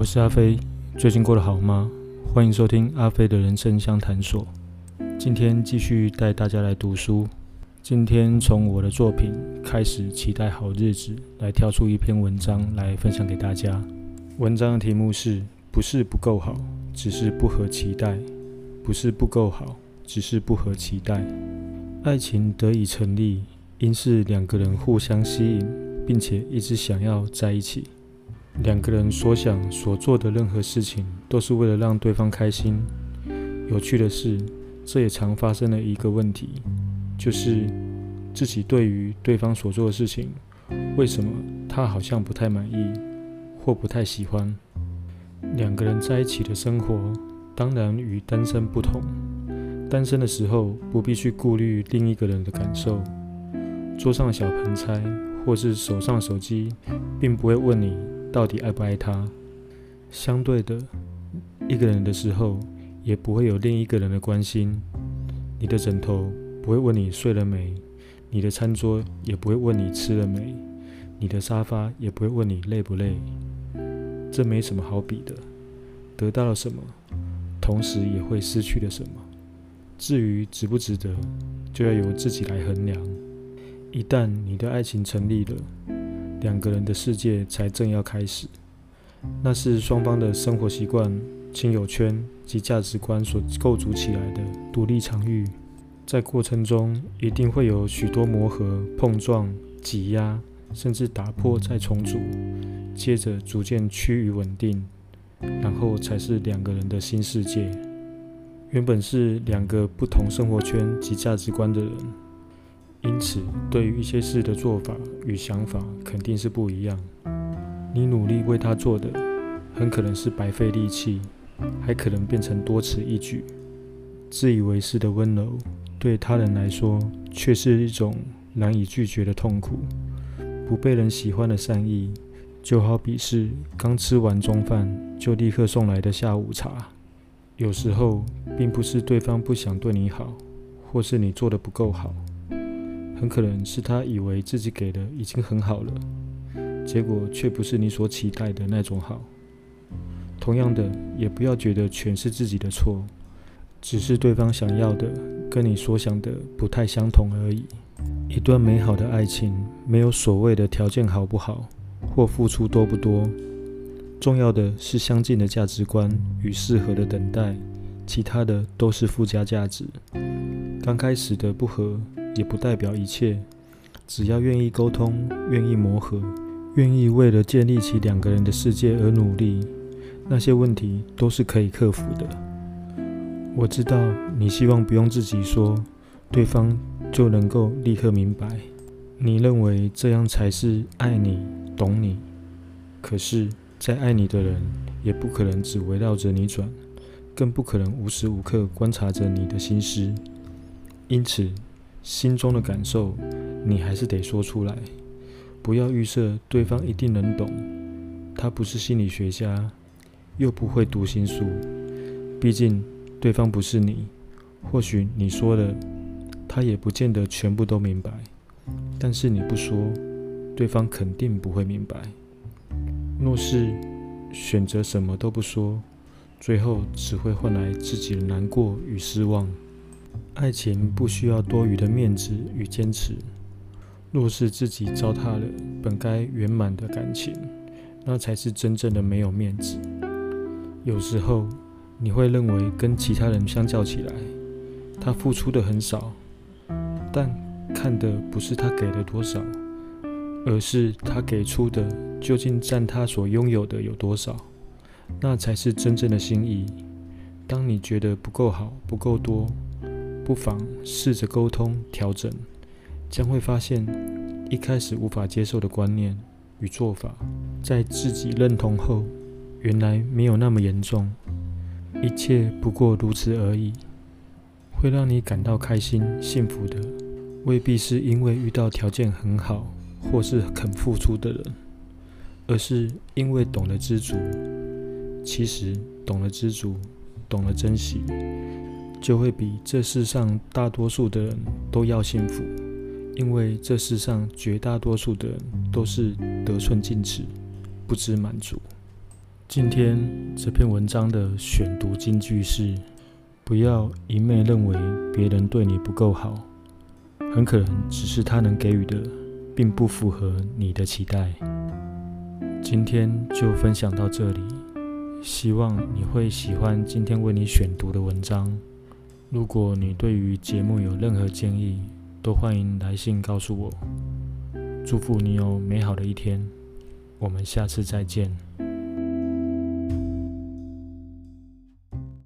我是阿飞，最近过得好吗？欢迎收听阿飞的人生相谈所。今天继续带大家来读书。今天从我的作品开始，期待好日子，来挑出一篇文章来分享给大家。文章的题目是：不是不够好，只是不合期待；不是不够好，只是不合期待。爱情得以成立，应是两个人互相吸引，并且一直想要在一起。两个人所想所做的任何事情，都是为了让对方开心。有趣的是，这也常发生的一个问题，就是自己对于对方所做的事情，为什么他好像不太满意或不太喜欢？两个人在一起的生活，当然与单身不同。单身的时候，不必去顾虑另一个人的感受。桌上的小盆栽，或是手上的手机，并不会问你。到底爱不爱他？相对的，一个人的时候，也不会有另一个人的关心。你的枕头不会问你睡了没，你的餐桌也不会问你吃了没，你的沙发也不会问你累不累。这没什么好比的，得到了什么，同时也会失去了什么。至于值不值得，就要由自己来衡量。一旦你的爱情成立了，两个人的世界才正要开始，那是双方的生活习惯、亲友圈及价值观所构筑起来的独立场域。在过程中，一定会有许多磨合、碰撞、挤压，甚至打破再重组，接着逐渐趋于稳定，然后才是两个人的新世界。原本是两个不同生活圈及价值观的人。因此，对于一些事的做法与想法肯定是不一样。你努力为他做的，很可能是白费力气，还可能变成多此一举。自以为是的温柔，对他人来说却是一种难以拒绝的痛苦。不被人喜欢的善意，就好比是刚吃完中饭就立刻送来的下午茶。有时候，并不是对方不想对你好，或是你做的不够好。很可能是他以为自己给的已经很好了，结果却不是你所期待的那种好。同样的，也不要觉得全是自己的错，只是对方想要的跟你所想的不太相同而已。一段美好的爱情，没有所谓的条件好不好，或付出多不多，重要的是相近的价值观与适合的等待，其他的都是附加价值。刚开始的不合。也不代表一切，只要愿意沟通，愿意磨合，愿意为了建立起两个人的世界而努力，那些问题都是可以克服的。我知道你希望不用自己说，对方就能够立刻明白。你认为这样才是爱你、懂你。可是，在爱你的人，也不可能只围绕着你转，更不可能无时无刻观察着你的心思。因此。心中的感受，你还是得说出来，不要预设对方一定能懂。他不是心理学家，又不会读心术，毕竟对方不是你。或许你说的，他也不见得全部都明白。但是你不说，对方肯定不会明白。若是选择什么都不说，最后只会换来自己的难过与失望。爱情不需要多余的面子与坚持。若是自己糟蹋了本该圆满的感情，那才是真正的没有面子。有时候你会认为跟其他人相较起来，他付出的很少，但看的不是他给了多少，而是他给出的究竟占他所拥有的有多少，那才是真正的心意。当你觉得不够好、不够多，不妨试着沟通调整，将会发现一开始无法接受的观念与做法，在自己认同后，原来没有那么严重，一切不过如此而已。会让你感到开心幸福的，未必是因为遇到条件很好或是肯付出的人，而是因为懂得知足。其实懂得知足，懂得珍惜。就会比这世上大多数的人都要幸福，因为这世上绝大多数的人都是得寸进尺，不知满足。今天这篇文章的选读金句是：不要一昧认为别人对你不够好，很可能只是他能给予的，并不符合你的期待。今天就分享到这里，希望你会喜欢今天为你选读的文章。如果你对于节目有任何建议，都欢迎来信告诉我。祝福你有美好的一天，我们下次再见。